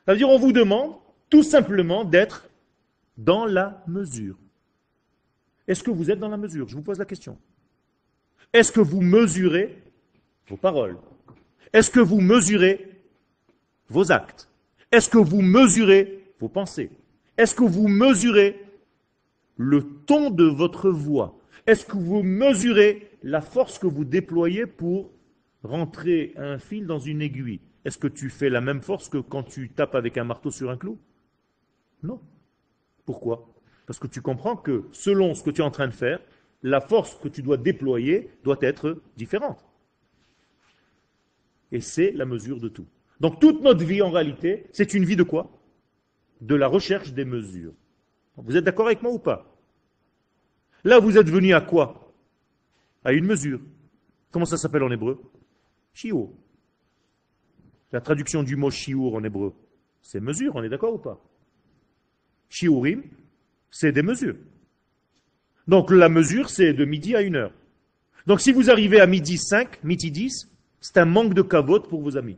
Ça veut dire, on vous demande tout simplement d'être dans la mesure. Est-ce que vous êtes dans la mesure? Je vous pose la question. Est-ce que vous mesurez vos paroles? Est-ce que vous mesurez vos actes Est-ce que vous mesurez vos pensées? Est-ce que vous mesurez le ton de votre voix? Est-ce que vous mesurez la force que vous déployez pour rentrer un fil dans une aiguille? Est-ce que tu fais la même force que quand tu tapes avec un marteau sur un clou? Non. Pourquoi? Parce que tu comprends que selon ce que tu es en train de faire, la force que tu dois déployer doit être différente. Et c'est la mesure de tout. Donc toute notre vie, en réalité, c'est une vie de quoi? De la recherche des mesures. Vous êtes d'accord avec moi ou pas? Là, vous êtes venu à quoi? À une mesure. Comment ça s'appelle en hébreu? Shiur. La traduction du mot shiur en hébreu, c'est mesure, on est d'accord ou pas? Shiurim, c'est des mesures. Donc la mesure, c'est de midi à une heure. Donc si vous arrivez à midi 5, midi 10, c'est un manque de cavote pour vos amis.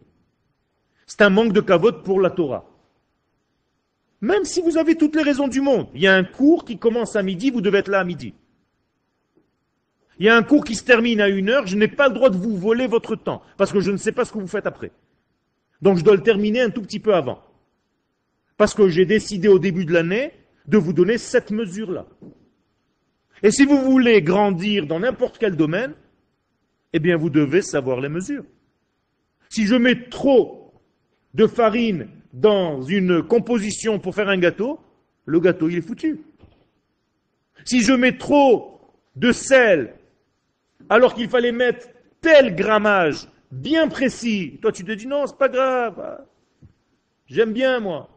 C'est un manque de cavote pour la Torah. Même si vous avez toutes les raisons du monde. Il y a un cours qui commence à midi, vous devez être là à midi. Il y a un cours qui se termine à une heure, je n'ai pas le droit de vous voler votre temps, parce que je ne sais pas ce que vous faites après. Donc je dois le terminer un tout petit peu avant. Parce que j'ai décidé au début de l'année de vous donner cette mesure-là. Et si vous voulez grandir dans n'importe quel domaine, eh bien vous devez savoir les mesures. Si je mets trop de farine dans une composition pour faire un gâteau, le gâteau il est foutu. Si je mets trop de sel alors qu'il fallait mettre tel grammage bien précis, toi tu te dis non, c'est pas grave. J'aime bien moi.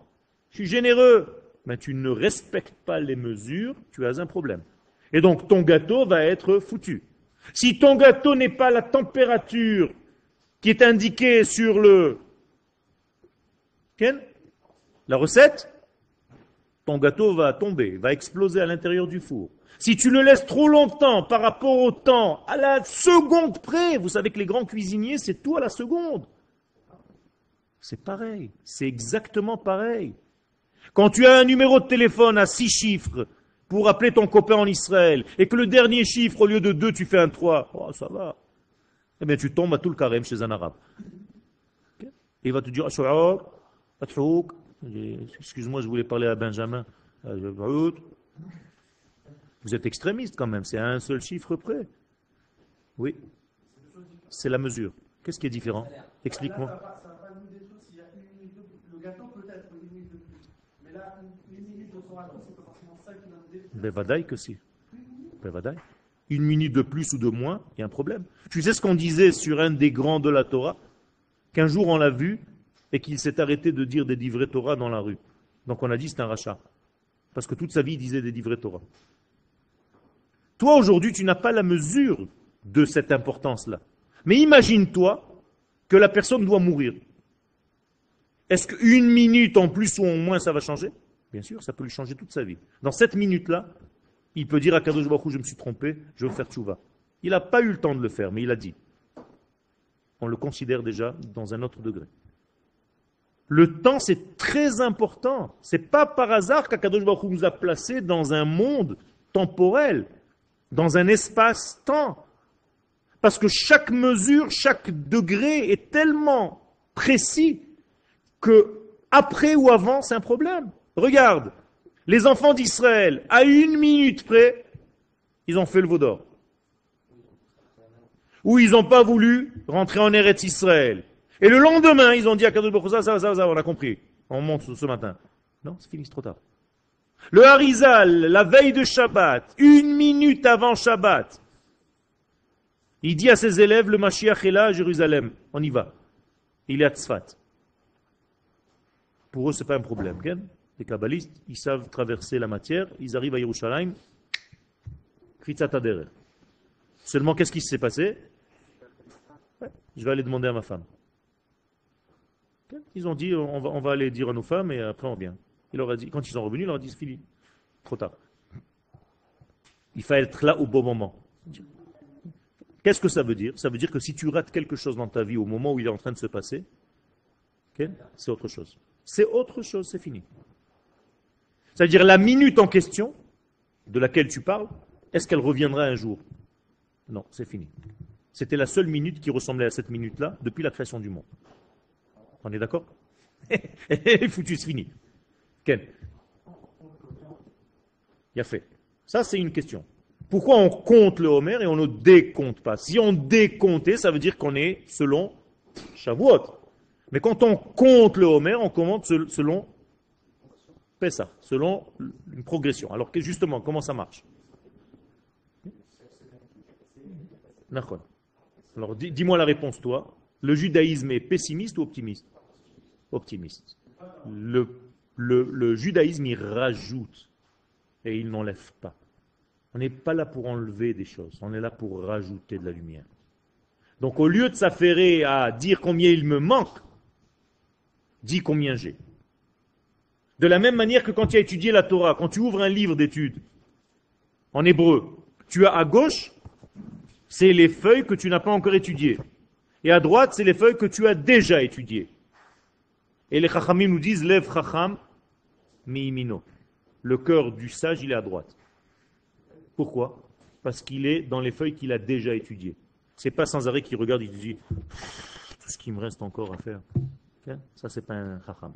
Je suis généreux. Mais tu ne respectes pas les mesures, tu as un problème. Et donc ton gâteau va être foutu. Si ton gâteau n'est pas la température qui est indiquée sur le la recette, ton gâteau va tomber, va exploser à l'intérieur du four. Si tu le laisses trop longtemps par rapport au temps, à la seconde près, vous savez que les grands cuisiniers, c'est tout à la seconde. C'est pareil, c'est exactement pareil. Quand tu as un numéro de téléphone à six chiffres pour appeler ton copain en Israël, et que le dernier chiffre, au lieu de deux, tu fais un trois, oh, ça va. Eh bien, tu tombes à tout le carême chez un arabe. il va te dire, excuse-moi, je voulais parler à Benjamin. Euh, Vous êtes extrémiste quand même, c'est à un seul chiffre près. Oui, c'est la mesure. Qu'est-ce qui est différent? Explique-moi. Ben, que si. Ben, Une minute de plus ou de moins, il y a un problème. Tu sais ce qu'on disait sur un des grands de la Torah? Qu'un jour on l'a vu et qu'il s'est arrêté de dire des livrets Torah dans la rue. Donc on a dit c'est un rachat. Parce que toute sa vie il disait des livrets Torah. Toi aujourd'hui tu n'as pas la mesure de cette importance-là. Mais imagine-toi que la personne doit mourir. Est-ce qu'une minute en plus ou en moins ça va changer? Bien sûr, ça peut lui changer toute sa vie. Dans cette minute-là, il peut dire à Kadosh Baruch je me suis trompé, je veux faire tchouva. Il n'a pas eu le temps de le faire, mais il a dit. On le considère déjà dans un autre degré. Le temps, c'est très important. C'est pas par hasard qu'Akadosh Baruch nous a placés dans un monde temporel, dans un espace-temps. Parce que chaque mesure, chaque degré est tellement précis que après ou avant, c'est un problème. Regarde, les enfants d'Israël, à une minute près, ils ont fait le veau d'or. Ou ils n'ont pas voulu rentrer en Eretz Israël. Et le lendemain, ils ont dit à Kadosh Baruch ça, ça, ça, on a compris. On monte ce matin. Non, c'est fini, trop tard. Le Harizal, la veille de Shabbat, une minute avant Shabbat, il dit à ses élèves, le Mashiach est là à Jérusalem. On y va. Il est à Tzfat. Pour eux, ce n'est pas un problème. Les kabbalistes, ils savent traverser la matière, ils arrivent à Yerushalayim, Seulement, qu'est-ce qui s'est passé? Je vais aller demander à ma femme. Ils ont dit, on va, on aller dire à nos femmes et après on vient. Il leur dit, quand ils sont revenus, il leur a dit, c'est fini. Trop tard. Il fallait être là au bon moment. Qu'est-ce que ça veut dire? Ça veut dire que si tu rates quelque chose dans ta vie au moment où il est en train de se passer, c'est autre chose. C'est autre chose, c'est fini. C'est-à-dire la minute en question de laquelle tu parles, est-ce qu'elle reviendra un jour? Non, c'est fini. C'était la seule minute qui ressemblait à cette minute-là depuis la création du monde. On est d'accord [LAUGHS] Foutu, c'est fini. Quel Il a fait. Ça, c'est une question. Pourquoi on compte le Homer et on ne décompte pas? Si on décomptait, ça veut dire qu'on est selon Shavuot. Mais quand on compte le Homer, on compte selon Pessa, selon une progression. Alors que justement, comment ça marche? Alors dis-moi la réponse, toi. Le judaïsme est pessimiste ou optimiste? Optimiste. Le, judaïsme, il rajoute et il n'enlève pas. On n'est pas là pour enlever des choses, on est là pour rajouter de la lumière. Donc au lieu de s'affairer à dire combien il me manque, dis combien j'ai. De la même manière que quand tu as étudié la Torah, quand tu ouvres un livre d'études en hébreu, tu as à gauche, c'est les feuilles que tu n'as pas encore étudiées. Et à droite, c'est les feuilles que tu as déjà étudiées. Et les chachamim nous disent, lève chacham. Le cœur du sage, il est à droite. Pourquoi? Parce qu'il est dans les feuilles qu'il a déjà étudiées. C'est pas sans arrêt qu'il regarde et il dit, tout ce qu'il me reste encore à faire. Ça, c'est pas un chacham.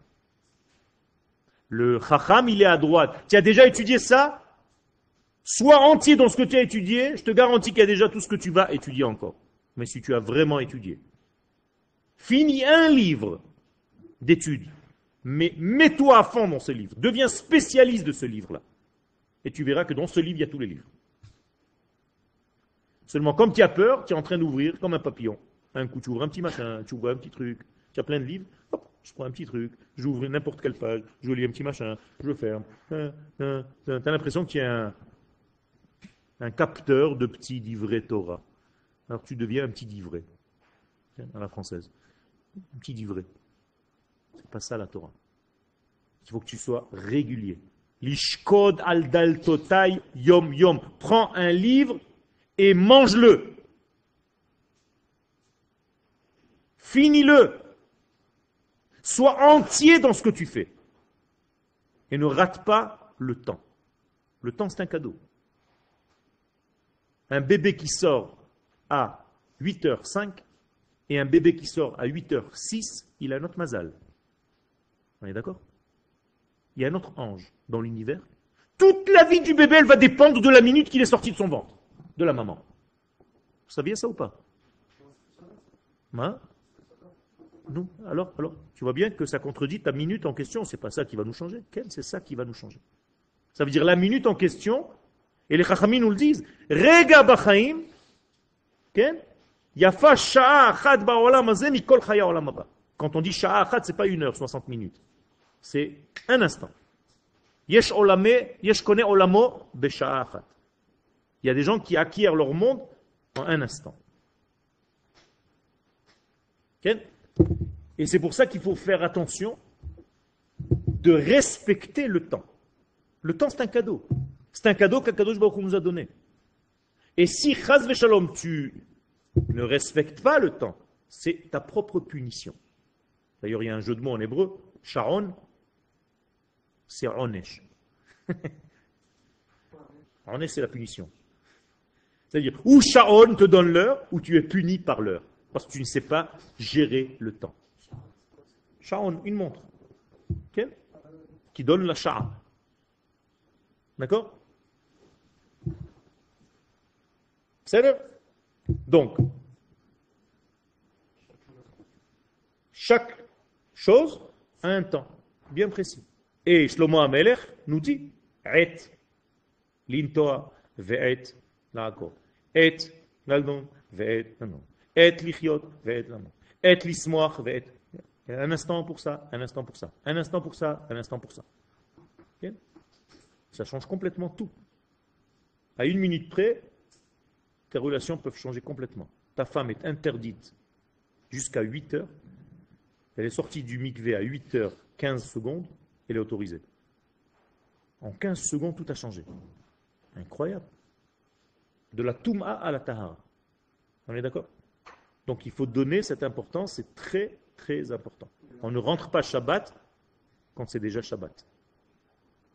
Le chacham, il est à droite. Tu as déjà étudié ça? Sois entier dans ce que tu as étudié, je te garantis qu'il y a déjà tout ce que tu vas étudier encore mais si tu as vraiment étudié. Finis un livre d'études, mais mets-toi à fond dans ce livre, deviens spécialiste de ce livre-là. Et tu verras que dans ce livre, il y a tous les livres. Seulement, comme tu as peur, tu es en train d'ouvrir comme un papillon. Un coup, tu ouvres un petit machin, tu ouvres un petit truc, tu as plein de livres, hop, je prends un petit truc, j'ouvre n'importe quelle page, je lis un petit machin, je ferme. Tu as l'impression qu'il y a un, un capteur de petits livrets Torah alors tu deviens un petit divré, à la française. Un petit divré. C'est pas ça la Torah. Il faut que tu sois régulier. Lishkod al daltotai yom yom. Prends un livre et mange-le. Finis-le. Sois entier dans ce que tu fais. Et ne rate pas le temps. Le temps, c'est un cadeau. Un bébé qui sort à 8h05 et un bébé qui sort à 8h06, il a un autre mazal. On est d'accord? Il y a un autre ange dans l'univers. Toute la vie du bébé, elle va dépendre de la minute qu'il est sorti de son ventre, de la maman. Vous saviez ça ou pas? Hein? Non alors, alors, tu vois bien que ça contredit ta minute en question. C'est pas ça qui va nous changer. C'est ça qui va nous changer. Ça veut dire la minute en question, et les chachamim nous le disent. Rega bachaim, quand on dit sha'a achat, ce n'est pas une heure, 60 minutes. C'est un instant. Yesh olame, yesh kone olamo achat. Il y a des gens qui acquièrent leur monde en un instant. Et c'est pour ça qu'il faut faire attention de respecter le temps. Le temps, c'est un cadeau. C'est un cadeau qu'Akadosh Baruch Hu nous a donné. Et si, chaz Shalom, tu ne respectes pas le temps, c'est ta propre punition. D'ailleurs, il y a un jeu de mots en hébreu, Sharon, c'est Onesh. [LAUGHS] Onesh, c'est la punition. C'est-à-dire, ou Sharon te donne l'heure, ou tu es puni par l'heure, parce que tu ne sais pas gérer le temps. Sharon, une montre, qui donne la Sha'a. D'accord C'est Donc, chaque chose a un temps bien précis. Et Shlomo Amelech nous dit Et lintoa ve'et. Et ve'et. Et lichiot ve'et. Et lismoach ve'et. Un instant pour ça, un instant pour ça, un instant pour ça, un instant pour ça. Ça change complètement tout. À une minute près, tes relations peuvent changer complètement. Ta femme est interdite jusqu'à 8 heures. Elle est sortie du mikvé à 8 heures 15 secondes, elle est autorisée. En 15 secondes, tout a changé. Incroyable. De la Touma à la Tahara. On est d'accord? Donc il faut donner cette importance, c'est très très important. On ne rentre pas Shabbat quand c'est déjà Shabbat.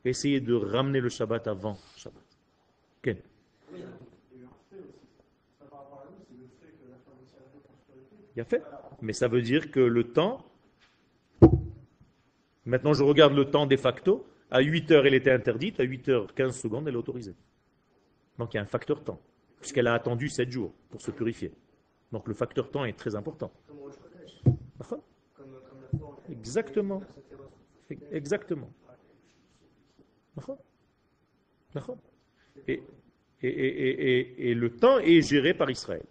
Essayez de ramener le Shabbat avant Shabbat. Ok? Il a fait. Mais ça veut dire que le temps, maintenant je regarde le temps de facto, à 8 heures elle était interdite, à 8 heures 15 secondes elle est autorisée. Donc il y a un facteur temps, puisqu'elle a attendu 7 jours pour se purifier. Donc le facteur temps est très important. Exactement. Exactement. Et, et, le temps est géré par Israël.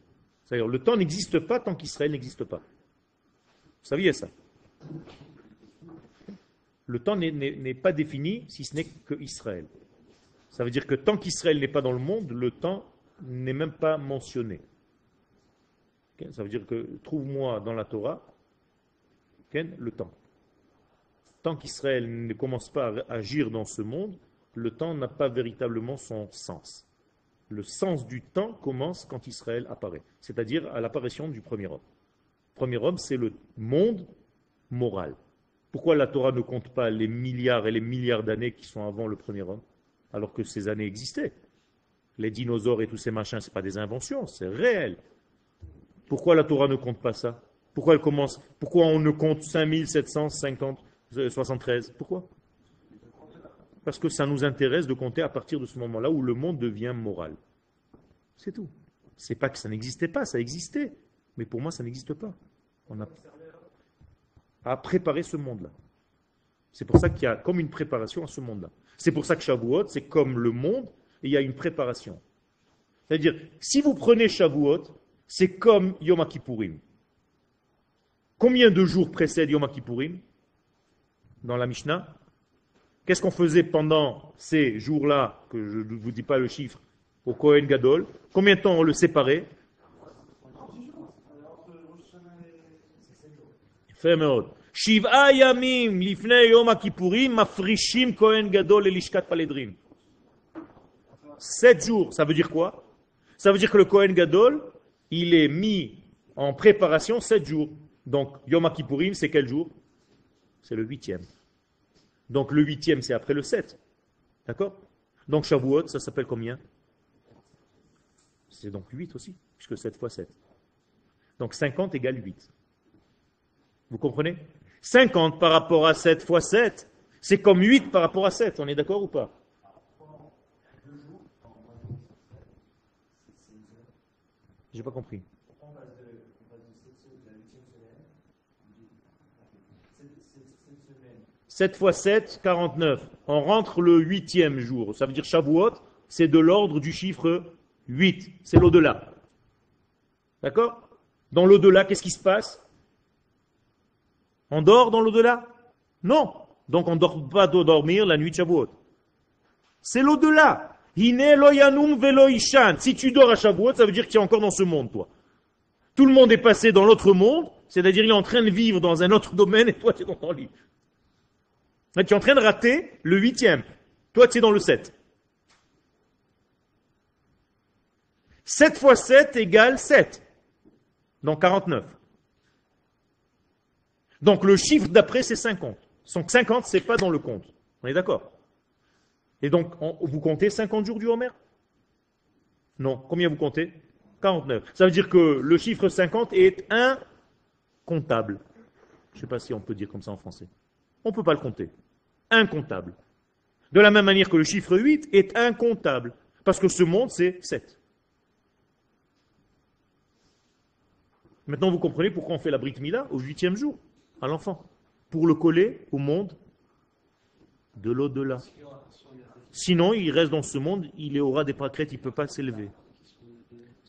C'est-à-dire, le temps n'existe pas tant qu'Israël n'existe pas. Vous saviez ça Le temps n'est pas défini si ce n'est que Israël. Ça veut dire que tant qu'Israël n'est pas dans le monde, le temps n'est même pas mentionné. Ça veut dire que trouve-moi dans la Torah le temps. Tant qu'Israël ne commence pas à agir dans ce monde, le temps n'a pas véritablement son sens le sens du temps commence quand Israël apparaît, c'est-à-dire à, l'apparition du premier homme. Le premier homme, c'est le monde moral. Pourquoi la Torah ne compte pas les milliards et les milliards d'années qui sont avant le premier homme, alors que ces années existaient? Les dinosaures et tous ces machins, ce pas des inventions, c'est réel. Pourquoi la Torah ne compte pas ça? Pourquoi elle commence? Pourquoi on ne compte 5750, 73 Pourquoi? Parce que ça nous intéresse de compter à partir de ce moment-là où le monde devient moral. C'est tout. C'est pas que ça n'existait pas, ça existait. Mais pour moi, ça n'existe pas. On a à préparer ce monde-là. C'est pour ça qu'il y a comme une préparation à ce monde-là. C'est pour ça que Shavuot, c'est comme le monde, et il y a une préparation. C'est-à-dire, si vous prenez Shavuot, c'est comme Yom Kippourim. Combien de jours précèdent Yom Kippourim dans la Mishnah? Qu'est-ce qu'on faisait pendant ces jours-là, que je ne vous dis pas le chiffre, au Kohen Gadol? Combien de temps on le séparait? Shiv'a yamim lifnei yom mafrishim Kohen Gadol. Sept jours, ça veut dire quoi? Ça veut dire que le Kohen Gadol, il est mis en préparation sept jours. Donc Yom Kippourim, c'est quel jour? C'est le huitième. Donc le huitième, c'est après le 7. D'accord? Donc Shavuot, ça s'appelle combien? C'est donc 8 aussi, puisque 7 fois 7. Donc 50 égale 8. Vous comprenez? 50 par rapport à 7 fois 7, c'est comme 8 par rapport à 7. On est d'accord ou pas? J'ai pas compris. 7 fois 7, 49. On rentre le huitième jour. Ça veut dire Shavuot, c'est de l'ordre du chiffre 8. C'est l'au-delà. D'accord? Dans l'au-delà, qu'est-ce qui se passe? On dort dans l'au-delà? Non. Donc on ne dort pas de dormir la nuit de Shavuot. C'est l'au-delà. Si tu dors à Shavuot, ça veut dire que tu es encore dans ce monde, toi. Tout le monde est passé dans l'autre monde, c'est-à-dire il est en train de vivre dans un autre domaine et toi tu es dans ton lit tu es en train de rater le huitième. Toi, tu es dans le sept. 7 fois 7 égale 7. Donc 49. Donc le chiffre d'après, c'est 50. Donc 50, c'est pas dans le compte. On est d'accord? Et donc, vous comptez 50 jours du Homer? Non. Combien vous comptez? 49. Ça veut dire que le chiffre 50 est incontable. Je ne sais pas si on peut dire comme ça en français. On ne peut pas le compter. Incontable. De la même manière que le chiffre 8 est incontable. Parce que ce monde, c'est 7. Maintenant, vous comprenez pourquoi on fait la Brit Mila au huitième jour, à l'enfant. Pour le coller au monde de l'au-delà. Sinon, il reste dans ce monde, il aura des pâquerettes, il ne peut pas s'élever.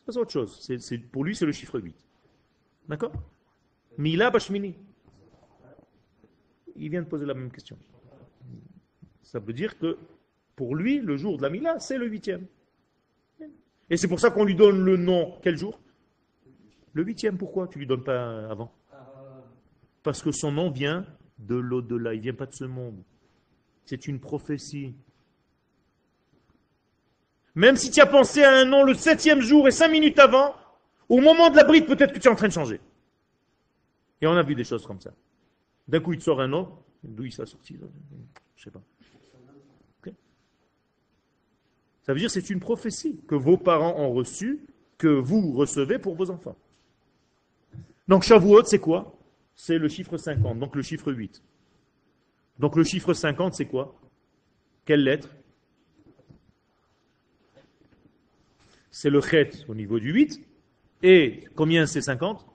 C'est autre chose. Pour lui, c'est le chiffre 8. D'accord? Mila Bashmini. Il vient de poser la même question. Ça veut dire que pour lui, le jour de la Mila, c'est le huitième. Et c'est pour ça qu'on lui donne le nom. Quel jour? Le huitième. Pourquoi? Tu lui donnes pas avant? Parce que son nom vient de l'au-delà. Il vient pas de ce monde. C'est une prophétie. Même si tu as pensé à un nom le septième jour et cinq minutes avant, au moment de la bride, peut-être que tu es en train de changer. Et on a vu des choses comme ça. D'un coup, il te sort un nom. D'où il s'est sorti Je ne sais pas. Ça veut dire que c'est une prophétie que vos parents ont reçue, que vous recevez pour vos enfants. Donc Shavuot, c'est quoi? C'est le chiffre 50, donc le chiffre 8. Donc le chiffre 50, c'est quoi? Quelle lettre? C'est le chet au niveau du 8. Et combien c'est 50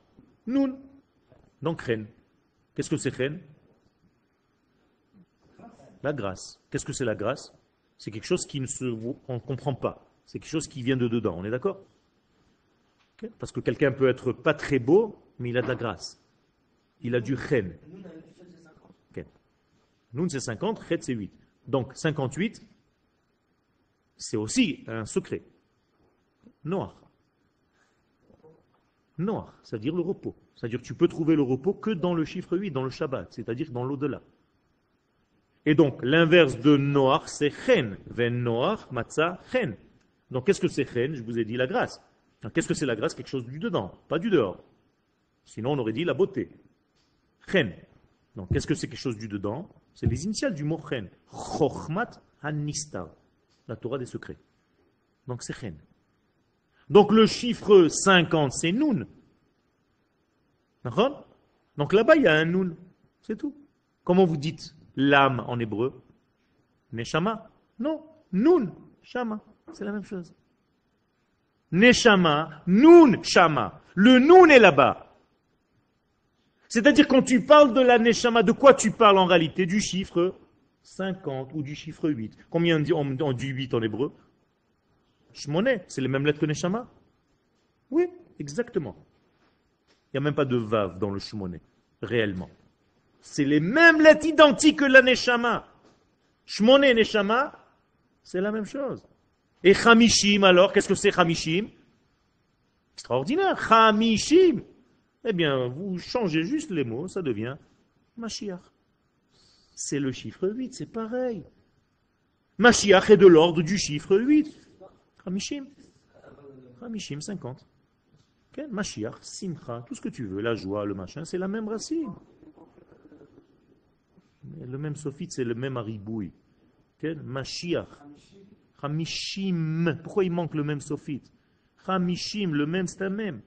Nun. Donc ren. Qu'est-ce que c'est ren La grâce. Qu'est-ce que c'est la grâce? C'est quelque chose qui ne se on comprend pas. C'est quelque chose qui vient de dedans. On est d'accord? Parce que quelqu'un peut être pas très beau, mais il a de la grâce. Il a du ren. Nun c'est 50, chet c'est 8. Donc 58, c'est aussi un secret. Noir. Noir, c'est-à-dire le repos. C'est-à-dire que tu peux trouver le repos que dans le chiffre 8, dans le Shabbat, c'est-à-dire dans l'au-delà. Et donc, l'inverse de noir, c'est chen. Ven noir, matzah, chen. Donc, qu'est-ce que c'est chen? Je vous ai dit la grâce. Qu'est-ce que c'est la grâce? Quelque chose du dedans, pas du dehors. Sinon, on aurait dit la beauté. Chen. Donc, qu'est-ce que c'est quelque chose du dedans? C'est les initiales du mot chen. Chochmat hanistar. La Torah des secrets. Donc, c'est chen. Donc le chiffre 50, c'est Nun. Donc là-bas, il y a un Nun. C'est tout. Comment vous dites l'âme en hébreu? Neshama Non. Nun. Shama. C'est la même chose. Neshama. Nun. Shama. Le Nun est là-bas. C'est-à-dire quand tu parles de la Neshama, de quoi tu parles en réalité? Du chiffre 50 ou du chiffre 8. Combien on dit 8 en hébreu? Shmoné, c'est les mêmes lettres que Neshama Oui, exactement. Il n'y a même pas de vav dans le Shmoné, réellement. C'est les mêmes lettres identiques que la Neshama. Shmoné et Neshama, c'est la même chose. Et Chamishim, alors, qu'est-ce que c'est Chamishim? Extraordinaire. Chamishim. Eh bien, vous changez juste les mots, ça devient Mashiach. C'est le chiffre 8, c'est pareil. Mashiach est de l'ordre du chiffre 8. Hamishim. Hamishim, 50. Okay? Mashiach, Simcha, tout ce que tu veux, la joie, le machin, c'est la même racine. Le même sophite, c'est le même aribouille. Okay? Mashiach. Hamishim. Pourquoi il manque le même sophite? Hamishim, le même, c'est un même.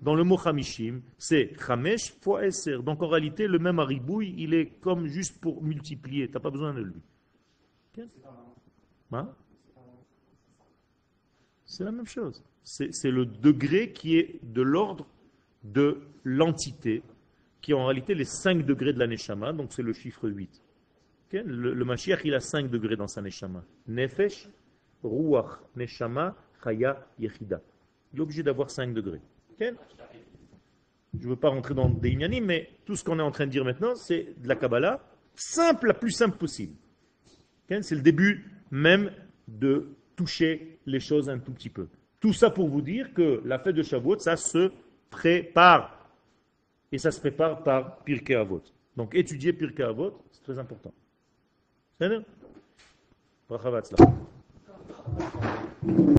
Dans le mot Hamishim, c'est Hamesh fois Esser. Donc en réalité, le même aribouille, il est comme juste pour multiplier. Tu n'as pas besoin de lui. Hein? C'est la même chose. C'est le degré qui est de l'ordre de l'entité, qui est en réalité les 5 degrés de la Neshama, donc c'est le chiffre 8. Le, le Mashiach, il a 5 degrés dans sa Neshama. Nefesh, Ruach, Neshama, Chaya, Yechida. Il est obligé d'avoir 5 degrés. Je ne veux pas rentrer dans des inyanim, mais tout ce qu'on est en train de dire maintenant, c'est de la Kabbalah, simple, la plus simple possible. C'est le début même de toucher les choses un tout petit peu. Tout ça pour vous dire que la fête de Shavuot, ça se prépare. Et ça se prépare par Pirkei Avot. Donc étudier Pirkei Avot, c'est très important. C'est